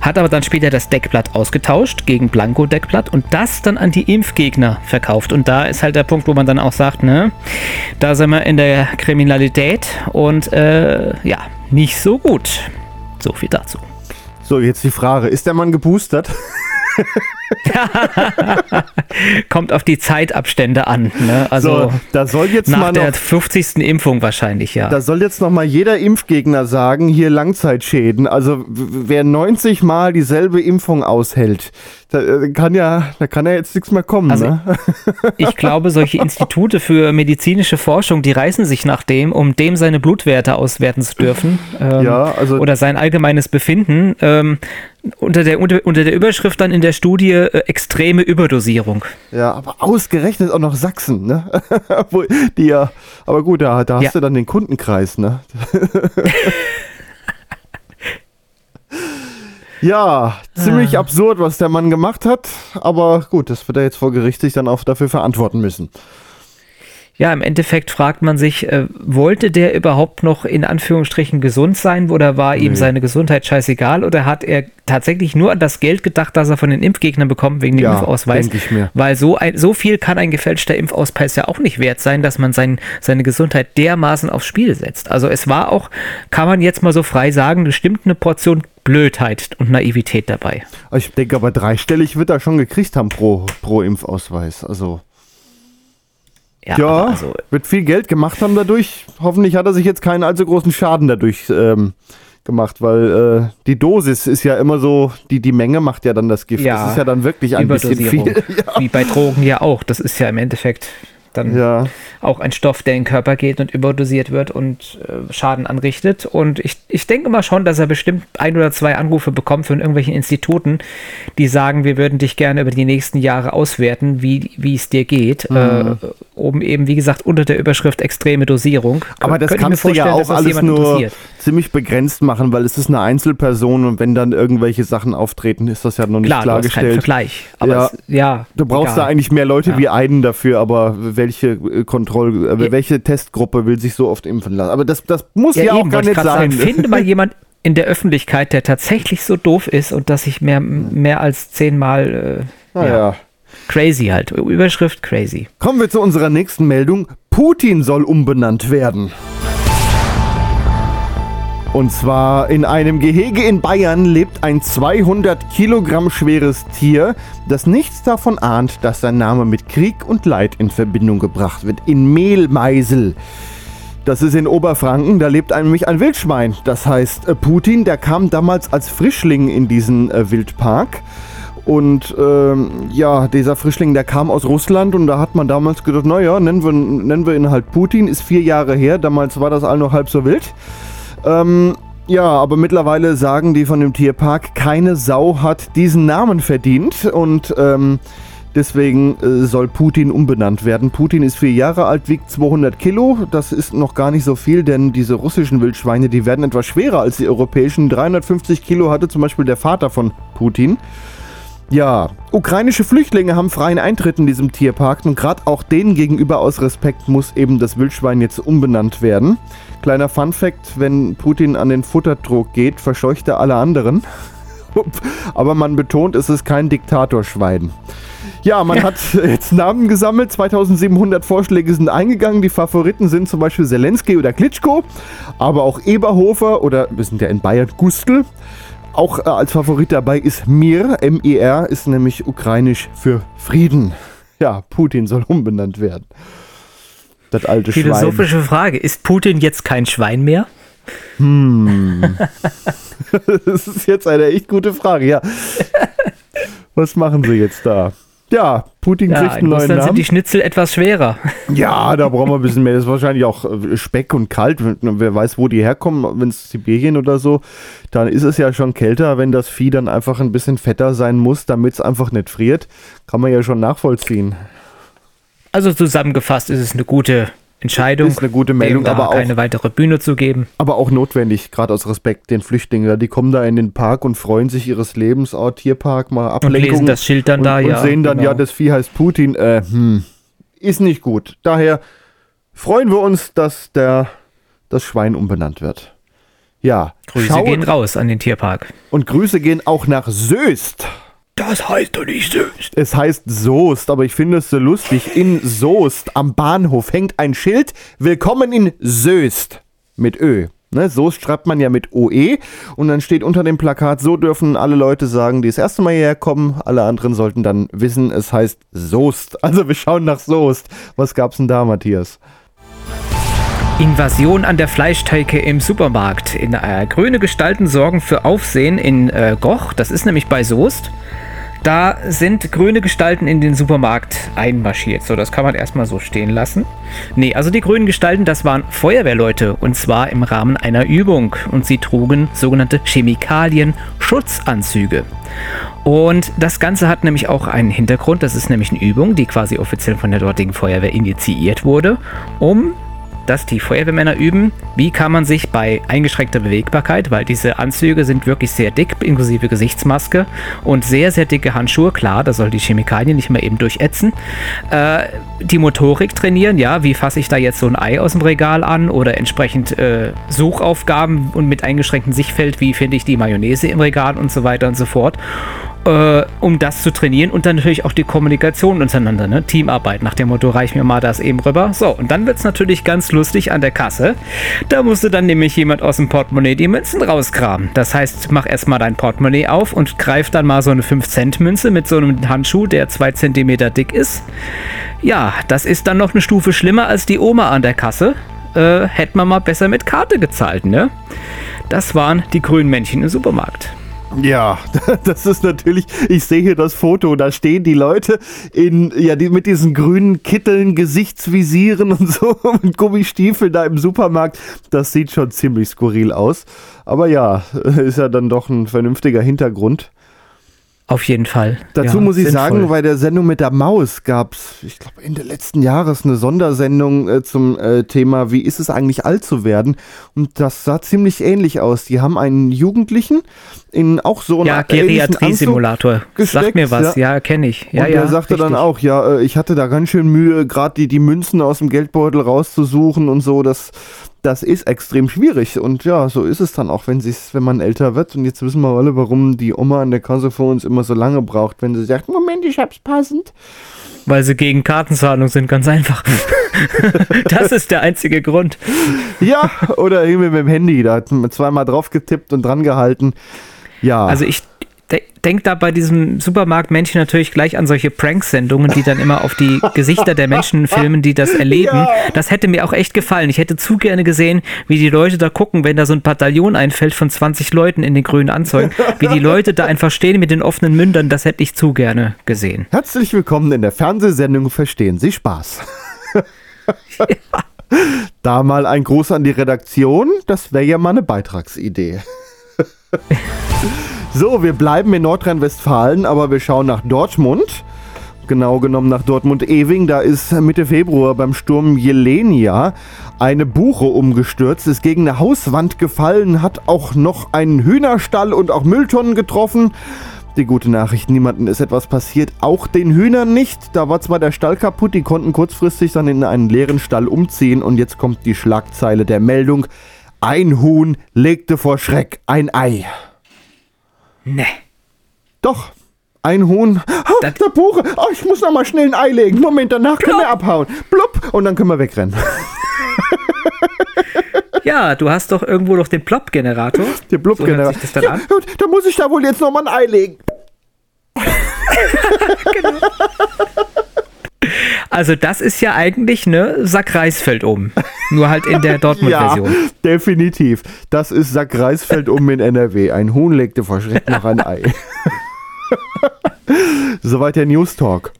hat aber dann später das Deckblatt ausgetauscht gegen Blanko-Deckblatt und das dann an die Impfgegner verkauft. Und da ist halt der Punkt, wo man dann auch sagt, ne, da sind wir in der Kriminalität und äh, ja, nicht so gut. So viel dazu. So, jetzt die Frage, ist der Mann geboostert? Kommt auf die Zeitabstände an. Ne? Also So, da soll jetzt nach mal der noch- 50. Impfung wahrscheinlich, ja. Da soll jetzt noch mal jeder Impfgegner sagen, hier Langzeitschäden. Also wer 90 Mal dieselbe Impfung aushält, da äh, kann ja, da kann ja jetzt nichts mehr kommen. Also, ne? Ich glaube, solche Institute für medizinische Forschung, die reißen sich nach dem, um dem seine Blutwerte auswerten zu dürfen. Ähm, Ja, also- oder sein allgemeines Befinden. Ähm, unter, der, unter, unter der Überschrift dann in der Studie äh, extreme Überdosierung. Ja, aber ausgerechnet auch noch Sachsen, ne? Die ja, aber gut, da, da hast Ja. du dann den Kundenkreis, ne? ja, ziemlich Ah. absurd, was der Mann gemacht hat, aber gut, das wird er jetzt vor Gericht sich dann auch dafür verantworten müssen. Ja, im Endeffekt fragt man sich, äh, wollte der überhaupt noch in Anführungsstrichen gesund sein oder war ihm Nee. seine Gesundheit scheißegal oder hat er tatsächlich nur an das Geld gedacht, das er von den Impfgegnern bekommt wegen dem Ja, Impfausweis? ich mir. Weil so, ein, so viel kann ein gefälschter Impfausweis ja auch nicht wert sein, dass man sein, seine Gesundheit dermaßen aufs Spiel setzt. Also es war auch, kann man jetzt mal so frei sagen, bestimmt eine Portion Blödheit und Naivität dabei. Ich denke aber dreistellig wird er schon gekriegt haben pro, pro Impfausweis. Also. Ja, Ja, also, wird viel Geld gemacht haben dadurch. Hoffentlich hat er sich jetzt keinen allzu großen Schaden dadurch ähm, gemacht, weil äh, die Dosis ist ja immer so, die, die Menge macht ja dann das Gift. Ja, das ist ja dann wirklich ein bisschen viel. ja. Wie bei Drogen ja auch. Das ist ja im Endeffekt dann Ja. auch ein Stoff, der in den Körper geht und überdosiert wird und äh, Schaden anrichtet. Und ich, ich denke mal schon, dass er bestimmt ein oder zwei Anrufe bekommt von irgendwelchen Instituten, die sagen, wir würden dich gerne über die nächsten Jahre auswerten, wie wie es dir geht. Mhm. Äh, oben eben, wie gesagt, unter der Überschrift extreme Dosierung. Aber das mir kannst du ja auch alles nur ziemlich begrenzt machen, weil es ist eine Einzelperson und wenn dann irgendwelche Sachen auftreten, ist das ja noch nicht Klar, klargestellt. Vergleich. Aber ja, es, ja, du brauchst egal. da eigentlich mehr Leute Ja. wie einen dafür, aber welche äh, Kontroll, äh, Ja. welche Testgruppe will sich so oft impfen lassen? Aber das, das muss ja, auch eben, gar wollte ich nicht sein. Sagen, finde mal jemand in der Öffentlichkeit, der tatsächlich so doof ist und dass sich mehr, mehr als zehnmal äh, Naja. ja, crazy halt. Überschrift crazy. Kommen wir zu unserer nächsten Meldung. Putin soll umbenannt werden. Und zwar in einem Gehege in Bayern lebt ein 200 Kilogramm schweres Tier, das nichts davon ahnt, dass sein Name mit Krieg und Leid in Verbindung gebracht wird. In Mehlmeisel. Das ist in Oberfranken, da lebt nämlich ein Wildschwein. Das heißt, äh, Putin, der kam damals als Frischling in diesen äh, Wildpark. Und ähm, ja, dieser Frischling, der kam aus Russland und da hat man damals gedacht, naja, nennen wir, nennen wir ihn halt Putin, ist vier Jahre her, damals war das all noch halb so wild. Ähm, ja, aber mittlerweile sagen die von dem Tierpark, keine Sau hat diesen Namen verdient und ähm, deswegen äh, soll Putin umbenannt werden. Putin ist vier Jahre alt, wiegt 200 Kilo. Das ist noch gar nicht so viel, denn diese russischen Wildschweine, die werden etwas schwerer als die europäischen. 350 Kilo hatte zum Beispiel der Vater von Putin. Ja, ukrainische Flüchtlinge haben freien Eintritt in diesem Tierpark und gerade auch denen gegenüber aus Respekt muss eben das Wildschwein jetzt umbenannt werden. Kleiner Fun Fact, wenn Putin an den Futterdruck geht, verscheucht er alle anderen. Aber man betont, es ist kein Diktatorschwein. Ja, man hat jetzt Namen gesammelt. 2700 Vorschläge sind eingegangen. Die Favoriten sind zum Beispiel Zelensky oder Klitschko, aber auch Eberhofer oder, wir sind ja in Bayern, Gustl. Auch äh, als Favorit dabei ist Mir, M-I-R, ist nämlich ukrainisch für Frieden. Ja, Putin soll umbenannt werden. Das alte Schwein. Philosophische Frage. Ist Putin jetzt kein Schwein mehr? Hm. das ist jetzt eine echt gute Frage, ja. Was machen sie jetzt da? Ja, Putin Ja, kriegt einen in neuen Russland sind Namen. die Schnitzel etwas schwerer. Ja, da brauchen wir ein bisschen mehr. Das ist wahrscheinlich auch äh, Speck und kalt. Wer weiß, wo die herkommen, wenn es Sibirien oder so, dann ist es ja schon kälter, wenn das Vieh dann einfach ein bisschen fetter sein muss, damit es einfach nicht friert. Kann man ja schon nachvollziehen. Also zusammengefasst ist es eine gute Entscheidung. Ist eine gute Meldung, aber auch- keine weitere Bühne zu geben. Aber auch notwendig, gerade aus Respekt den Flüchtlingen. Die kommen da in den Park und freuen sich ihres Lebens. Oh, Tierpark, mal Ablenkung. lesen das Schild dann und, da, und ja, sehen dann, genau. ja, das Vieh heißt Putin. Äh, hm, ist nicht gut. Daher freuen wir uns, dass der, das Schwein umbenannt wird. Ja, Grüße schaut- gehen raus an den Tierpark. Und Grüße gehen auch nach Soest. Das heißt doch nicht Soest. Es heißt Soest, aber ich finde es so lustig. In Soest am Bahnhof hängt ein Schild. Willkommen in Soest. Mit Ö. Ne, Soest schreibt man ja mit OE. Und dann steht unter dem Plakat, so dürfen alle Leute sagen, die das erste Mal hierher kommen. Alle anderen sollten dann wissen, es heißt Soest. Also wir schauen nach Soest. Was gab's denn da, Matthias? Invasion an der Fleischtheke im Supermarkt. In, äh, grüne Gestalten sorgen für Aufsehen in äh, Goch. Das ist nämlich bei Soest. Da sind grüne Gestalten in den Supermarkt einmarschiert. So, das kann man erstmal so stehen lassen. Nee, also die grünen Gestalten, das waren Feuerwehrleute. Und zwar im Rahmen einer Übung. Und sie trugen sogenannte Chemikalien-Schutzanzüge. Und das Ganze hat nämlich auch einen Hintergrund. Das ist nämlich eine Übung, die quasi offiziell von der dortigen Feuerwehr initiiert wurde, um dass die Feuerwehrmänner üben, wie kann man sich bei eingeschränkter Bewegbarkeit, weil diese Anzüge sind wirklich sehr dick, inklusive Gesichtsmaske und sehr, sehr dicke Handschuhe, klar, da soll die Chemikalien nicht mehr eben durchätzen, äh, die Motorik trainieren, ja, wie fasse ich da jetzt so ein Ei aus dem Regal an oder entsprechend äh, Suchaufgaben und mit eingeschränktem Sichtfeld, wie finde ich die Mayonnaise im Regal und so weiter und so fort äh, um das zu trainieren und dann natürlich auch die Kommunikation untereinander, ne? Teamarbeit, nach dem Motto, reich mir mal das eben rüber. So, und dann wird es natürlich ganz lustig an der Kasse. Da musste dann nämlich jemand aus dem Portemonnaie die Münzen rauskramen. Das heißt, mach erstmal dein Portemonnaie auf und greif dann mal so eine 5-Cent-Münze mit so einem Handschuh, der 2 cm dick ist. Ja, das ist dann noch eine Stufe schlimmer als die Oma an der Kasse. Äh, hätte man mal besser mit Karte gezahlt, ne? Das waren die grünen Männchen im Supermarkt. Ja, das ist natürlich, ich sehe hier das Foto, da stehen die Leute in, ja, die mit diesen grünen Kitteln, Gesichtsvisieren und so und Gummistiefeln da im Supermarkt. Das sieht schon ziemlich skurril aus. Aber ja, ist ja dann doch ein vernünftiger Hintergrund. Auf jeden Fall. Dazu Ja, muss ich sinnvoll. sagen, bei der Sendung mit der Maus gab es, ich glaube, Ende letzten Jahres eine Sondersendung äh, zum äh, Thema, wie ist es eigentlich alt zu werden? Und das sah ziemlich ähnlich aus. Die haben einen Jugendlichen in auch so Ja, einer ähnlichen Geriatrie-Simulator. Sagt mir was, ja. ja, kenne ich. Ja, und ja, er sagte dann richtig. auch, ja, äh, ich hatte da ganz schön Mühe, gerade die, die Münzen aus dem Geldbeutel rauszusuchen und so. Das, das ist extrem schwierig. Und ja, so ist es dann auch, wenn, sie's, wenn man älter wird. Und jetzt wissen wir alle, warum die Oma an der Kasse vor uns immer so lange braucht, wenn sie sagt, Moment, ich hab's passend. Weil sie gegen Kartenzahlung sind, ganz einfach. das ist der einzige Grund. Ja, oder irgendwie mit dem Handy. Da hat man zweimal drauf getippt und dran gehalten. Ja. Also ich de denke da bei diesem Supermarktmännchen natürlich gleich an solche Prank-Sendungen, die dann immer auf die Gesichter der Menschen filmen, die das erleben. Ja. Das hätte mir auch echt gefallen. Ich hätte zu gerne gesehen, wie die Leute da gucken, wenn da so ein Bataillon einfällt von 20 Leuten in den grünen Anzeigen. Wie die Leute da einfach stehen mit den offenen Mündern, das hätte ich zu gerne gesehen. Herzlich willkommen in der Fernsehsendung Verstehen Sie Spaß. Da mal ein Gruß an die Redaktion, das wäre ja mal eine Beitragsidee. So, wir bleiben in Nordrhein-Westfalen, aber wir schauen nach Dortmund. Genau genommen nach Dortmund-Ewing. Da ist Mitte Februar beim Sturm Jelenia eine Buche umgestürzt, ist gegen eine Hauswand gefallen, hat auch noch einen Hühnerstall und auch Mülltonnen getroffen. Die gute Nachricht, niemandem ist etwas passiert, auch den Hühnern nicht. Da war zwar der Stall kaputt, die konnten kurzfristig dann in einen leeren Stall umziehen und jetzt kommt die Schlagzeile der Meldung. Ein Huhn legte vor Schreck ein Ei. Ne. Doch, ein Huhn. Oh, der Buche. Oh, ich muss noch mal schnell ein Ei legen. Moment, danach können wir abhauen. Blub. Und dann können wir wegrennen. Ja, du hast doch irgendwo noch den Plop-Generator. Der Blub-Generator. So das dann ja, an. und da muss ich da wohl jetzt noch mal ein Ei legen. Also das ist ja eigentlich ne Sack Reisfeld um. Nur halt in der Ja, Dortmund-Version. definitiv. Das ist Sack Reisfeld um in NRW. Ein Huhn legte vor Schreck noch ein Ei. Soweit der News Talk.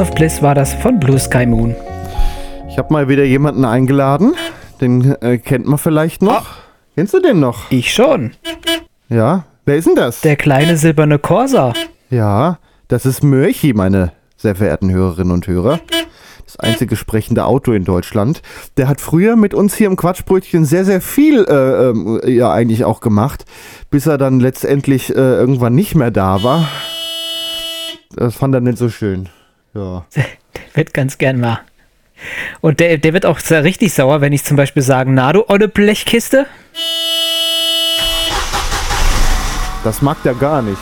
Elements of Bliss war das von Blue Sky Moon. Ich habe mal wieder jemanden eingeladen. Den äh, kennt man vielleicht noch. Kennst du den noch? Ich schon. Ja. Wer ist denn das? Der kleine silberne Corsa. Ja, das ist Mörchi, meine sehr verehrten Hörerinnen und Hörer. Das einzige sprechende Auto in Deutschland. Der hat früher mit uns hier im Quatschbrötchen sehr, sehr viel äh, ähm, ja eigentlich auch gemacht, bis er dann letztendlich äh, irgendwann nicht mehr da war. Das fand er nicht so schön. Ja. Der wird ganz gern mal. Und der, der wird auch sehr richtig sauer, wenn ich zum Beispiel sage, na du olle Blechkiste. Das mag der gar nicht.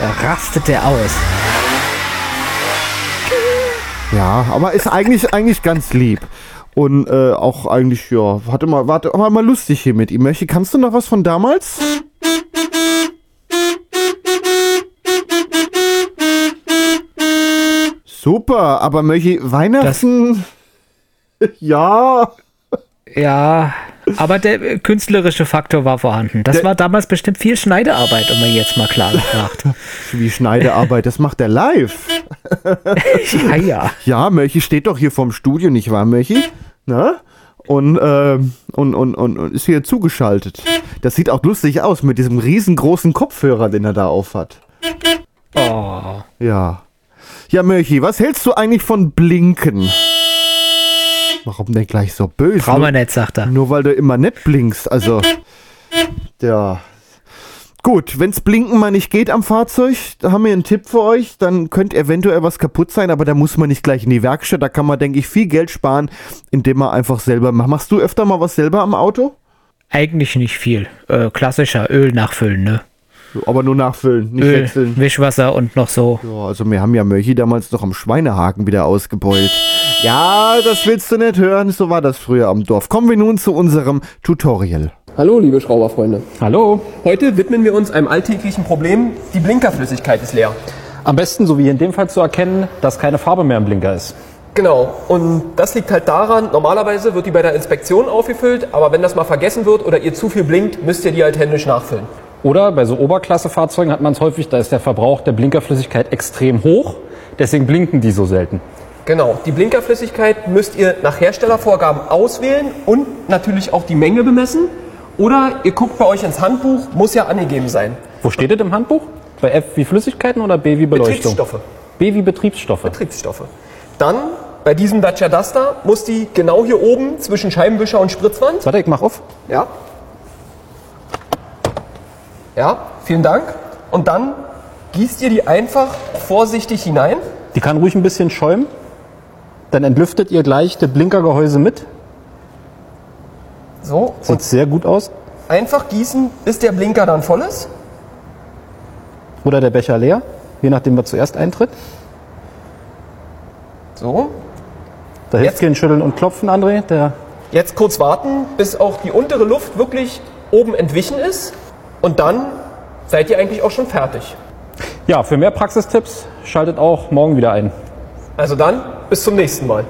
Da rastet der aus. Ja, aber ist eigentlich, eigentlich ganz lieb. Und äh, auch eigentlich, ja, hatte mal, warte, war mal lustig hier mit ihm. Möchi, kannst du noch was von damals? Super, aber Möchi, Weihnachten. ja. Ja, aber der äh, künstlerische Faktor war vorhanden. Das Der- war damals bestimmt viel Schneidearbeit, um mir jetzt mal klar gefragt. Wie Schneidearbeit, das macht er live. ja, ja. Ja, Möchi steht doch hier vorm Studio, nicht wahr, Möchi? Na? Und, ähm, und, und, und, und ist hier zugeschaltet. Das sieht auch lustig aus mit diesem riesengroßen Kopfhörer, den er da aufhat. Oh. Ja. Ja, Möchi, was hältst du eigentlich von Blinken? Warum denn gleich so böse? Brauchen wir nicht, sagt er. Nur weil du immer nett blinkst. Also, ja. Gut, wenn's Blinken mal nicht geht am Fahrzeug, da haben wir einen Tipp für euch. Dann könnte eventuell was kaputt sein, aber da muss man nicht gleich in die Werkstatt. Da kann man, denke ich, viel Geld sparen, indem man einfach selber macht. Machst du öfter mal was selber am Auto? Eigentlich nicht viel. Äh, klassischer Öl nachfüllen, ne? Aber nur nachfüllen, nicht Öl, wechseln. Wischwasser und noch so. Ja, also wir haben ja Mörchi damals noch am Schweinehaken wieder ausgebeult. Ja, das willst du nicht hören, so war das früher am Dorf. Kommen wir nun zu unserem Tutorial. Hallo, liebe Schrauberfreunde. Hallo. Heute widmen wir uns einem alltäglichen Problem. Die Blinkerflüssigkeit ist leer. Am besten, so wie in dem Fall zu erkennen, dass keine Farbe mehr im Blinker ist. Genau. Und das liegt halt daran, normalerweise wird die bei der Inspektion aufgefüllt, aber wenn das mal vergessen wird oder ihr zu viel blinkt, müsst ihr die halt händisch nachfüllen. Oder bei so Oberklassefahrzeugen hat man es häufig, da ist der Verbrauch der Blinkerflüssigkeit extrem hoch. Deswegen blinken die so selten. Genau. Die Blinkerflüssigkeit müsst ihr nach Herstellervorgaben auswählen und natürlich auch die Menge bemessen. Oder ihr guckt bei euch ins Handbuch, muss ja angegeben sein. Wo steht es im Handbuch? Bei F wie Flüssigkeiten oder B wie Beleuchtung? Betriebsstoffe. B wie Betriebsstoffe. Betriebsstoffe. Dann bei diesem Dacia Duster muss die genau hier oben zwischen Scheibenwischer und Spritzwand. Warte, ich mach auf. Ja. Ja, vielen Dank. Und dann gießt ihr die einfach vorsichtig hinein. Die kann ruhig ein bisschen schäumen. Dann entlüftet ihr gleich das Blinkergehäuse mit. So. Sieht sehr gut aus. Einfach gießen, bis der Blinker dann voll ist. Oder der Becher leer, je nachdem, wer zuerst eintritt. So. Da hilft kein Schütteln und Klopfen, André. Der Jetzt kurz warten, bis auch die untere Luft wirklich oben entwichen ist. Und dann seid ihr eigentlich auch schon fertig. ja, für mehr Praxistipps schaltet auch morgen wieder ein. Also dann, bis zum nächsten Mal.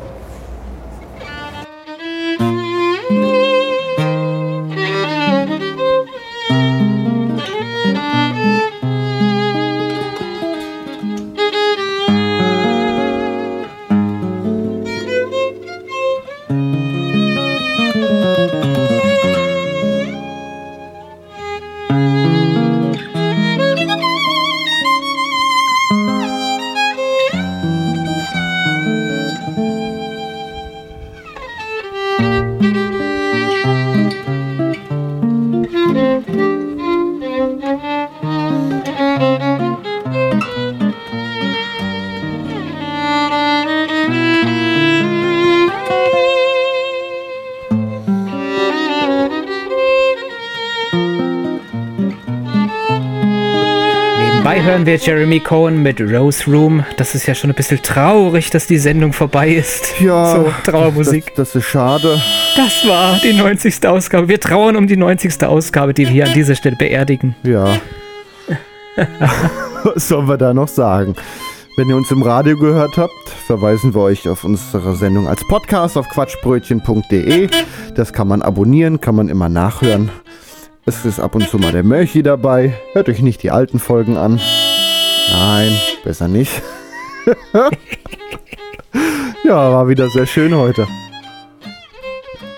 Hören wir Jeremy Cohen mit Rose Room. Das ist ja schon ein bisschen traurig, dass die Sendung vorbei ist. Ja, So, Trauermusik. Das, das ist schade. Das war die 90. Ausgabe. Wir trauern um die 90. Ausgabe, die wir hier an dieser Stelle beerdigen. Ja. Was sollen wir da noch sagen? Wenn ihr uns im Radio gehört habt, verweisen wir euch auf unsere Sendung als Podcast auf quatschbrötchen.de. Das kann man abonnieren, kann man immer nachhören. Es ist ab und zu mal der Mörchi dabei. Hört euch nicht die alten Folgen an. Nein, besser nicht. ja, war wieder sehr schön heute.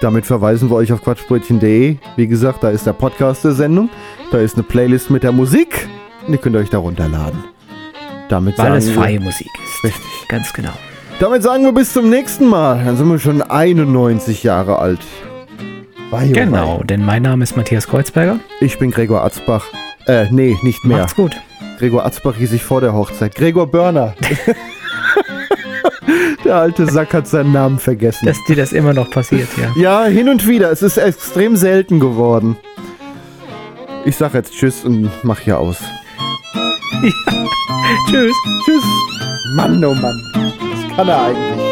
Damit verweisen wir euch auf quatschbrötchen.de. Wie gesagt, da ist der Podcast der Sendung. Da ist eine Playlist mit der Musik. Und ihr könnt euch da runterladen. Damit Weil es sagen wir- freie Musik ist. Richtig. Ganz genau. Damit sagen wir bis zum nächsten Mal. Dann sind wir schon 91 Jahre alt. Oh Genau, denn mein Name ist Matthias Kreuzberger. Ich bin Gregor Atzbach. Äh, nee, nicht mehr. Macht's gut. Gregor Atzbach hieß ich vor der Hochzeit. Gregor Börner. der alte Sack hat seinen Namen vergessen. Dass dir das immer noch passiert, ja. Ja, hin und wieder. Es ist extrem selten geworden. Ich sag jetzt Tschüss und mach hier aus. Tschüss. Tschüss. Mann, oh Mann. Was kann er eigentlich?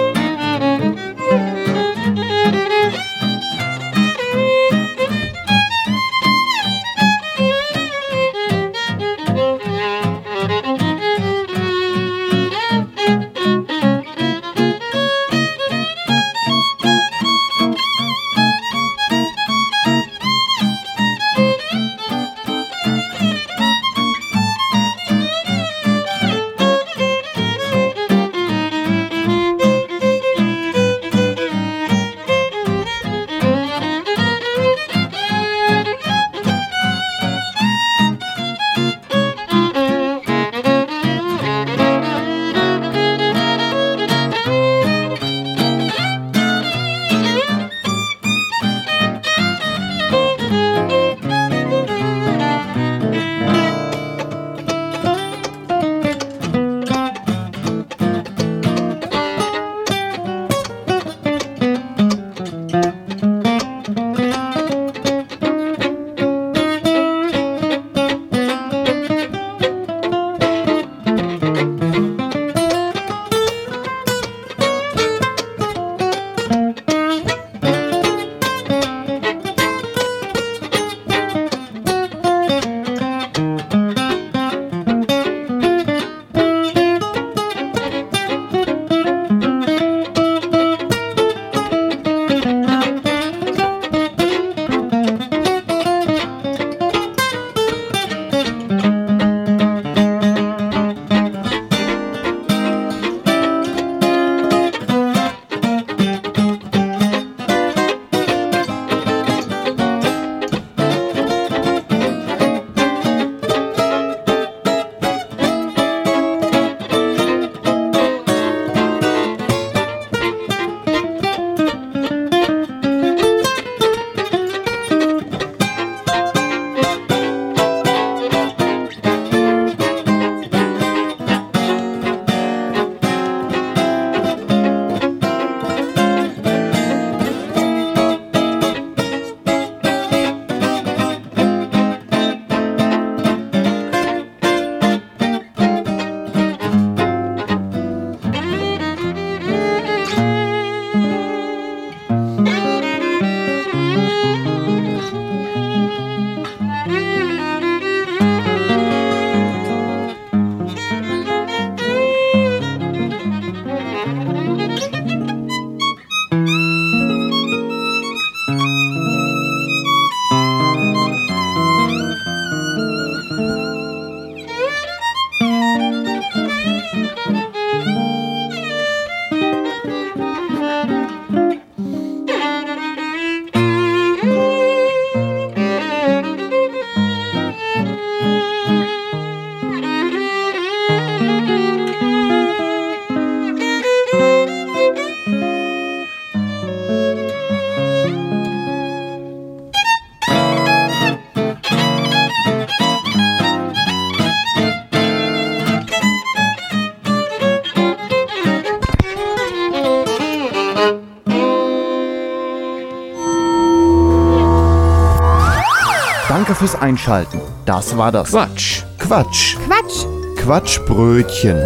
Fürs Einschalten. Das war das Quatsch. Quatsch. Quatsch. Quatschbrötchen.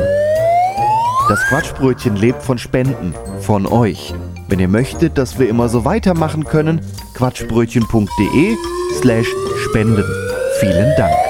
Das Quatschbrötchen lebt von Spenden. Von euch. Wenn ihr möchtet, dass wir immer so weitermachen können, quatschbrötchen.de slash spenden. Vielen Dank.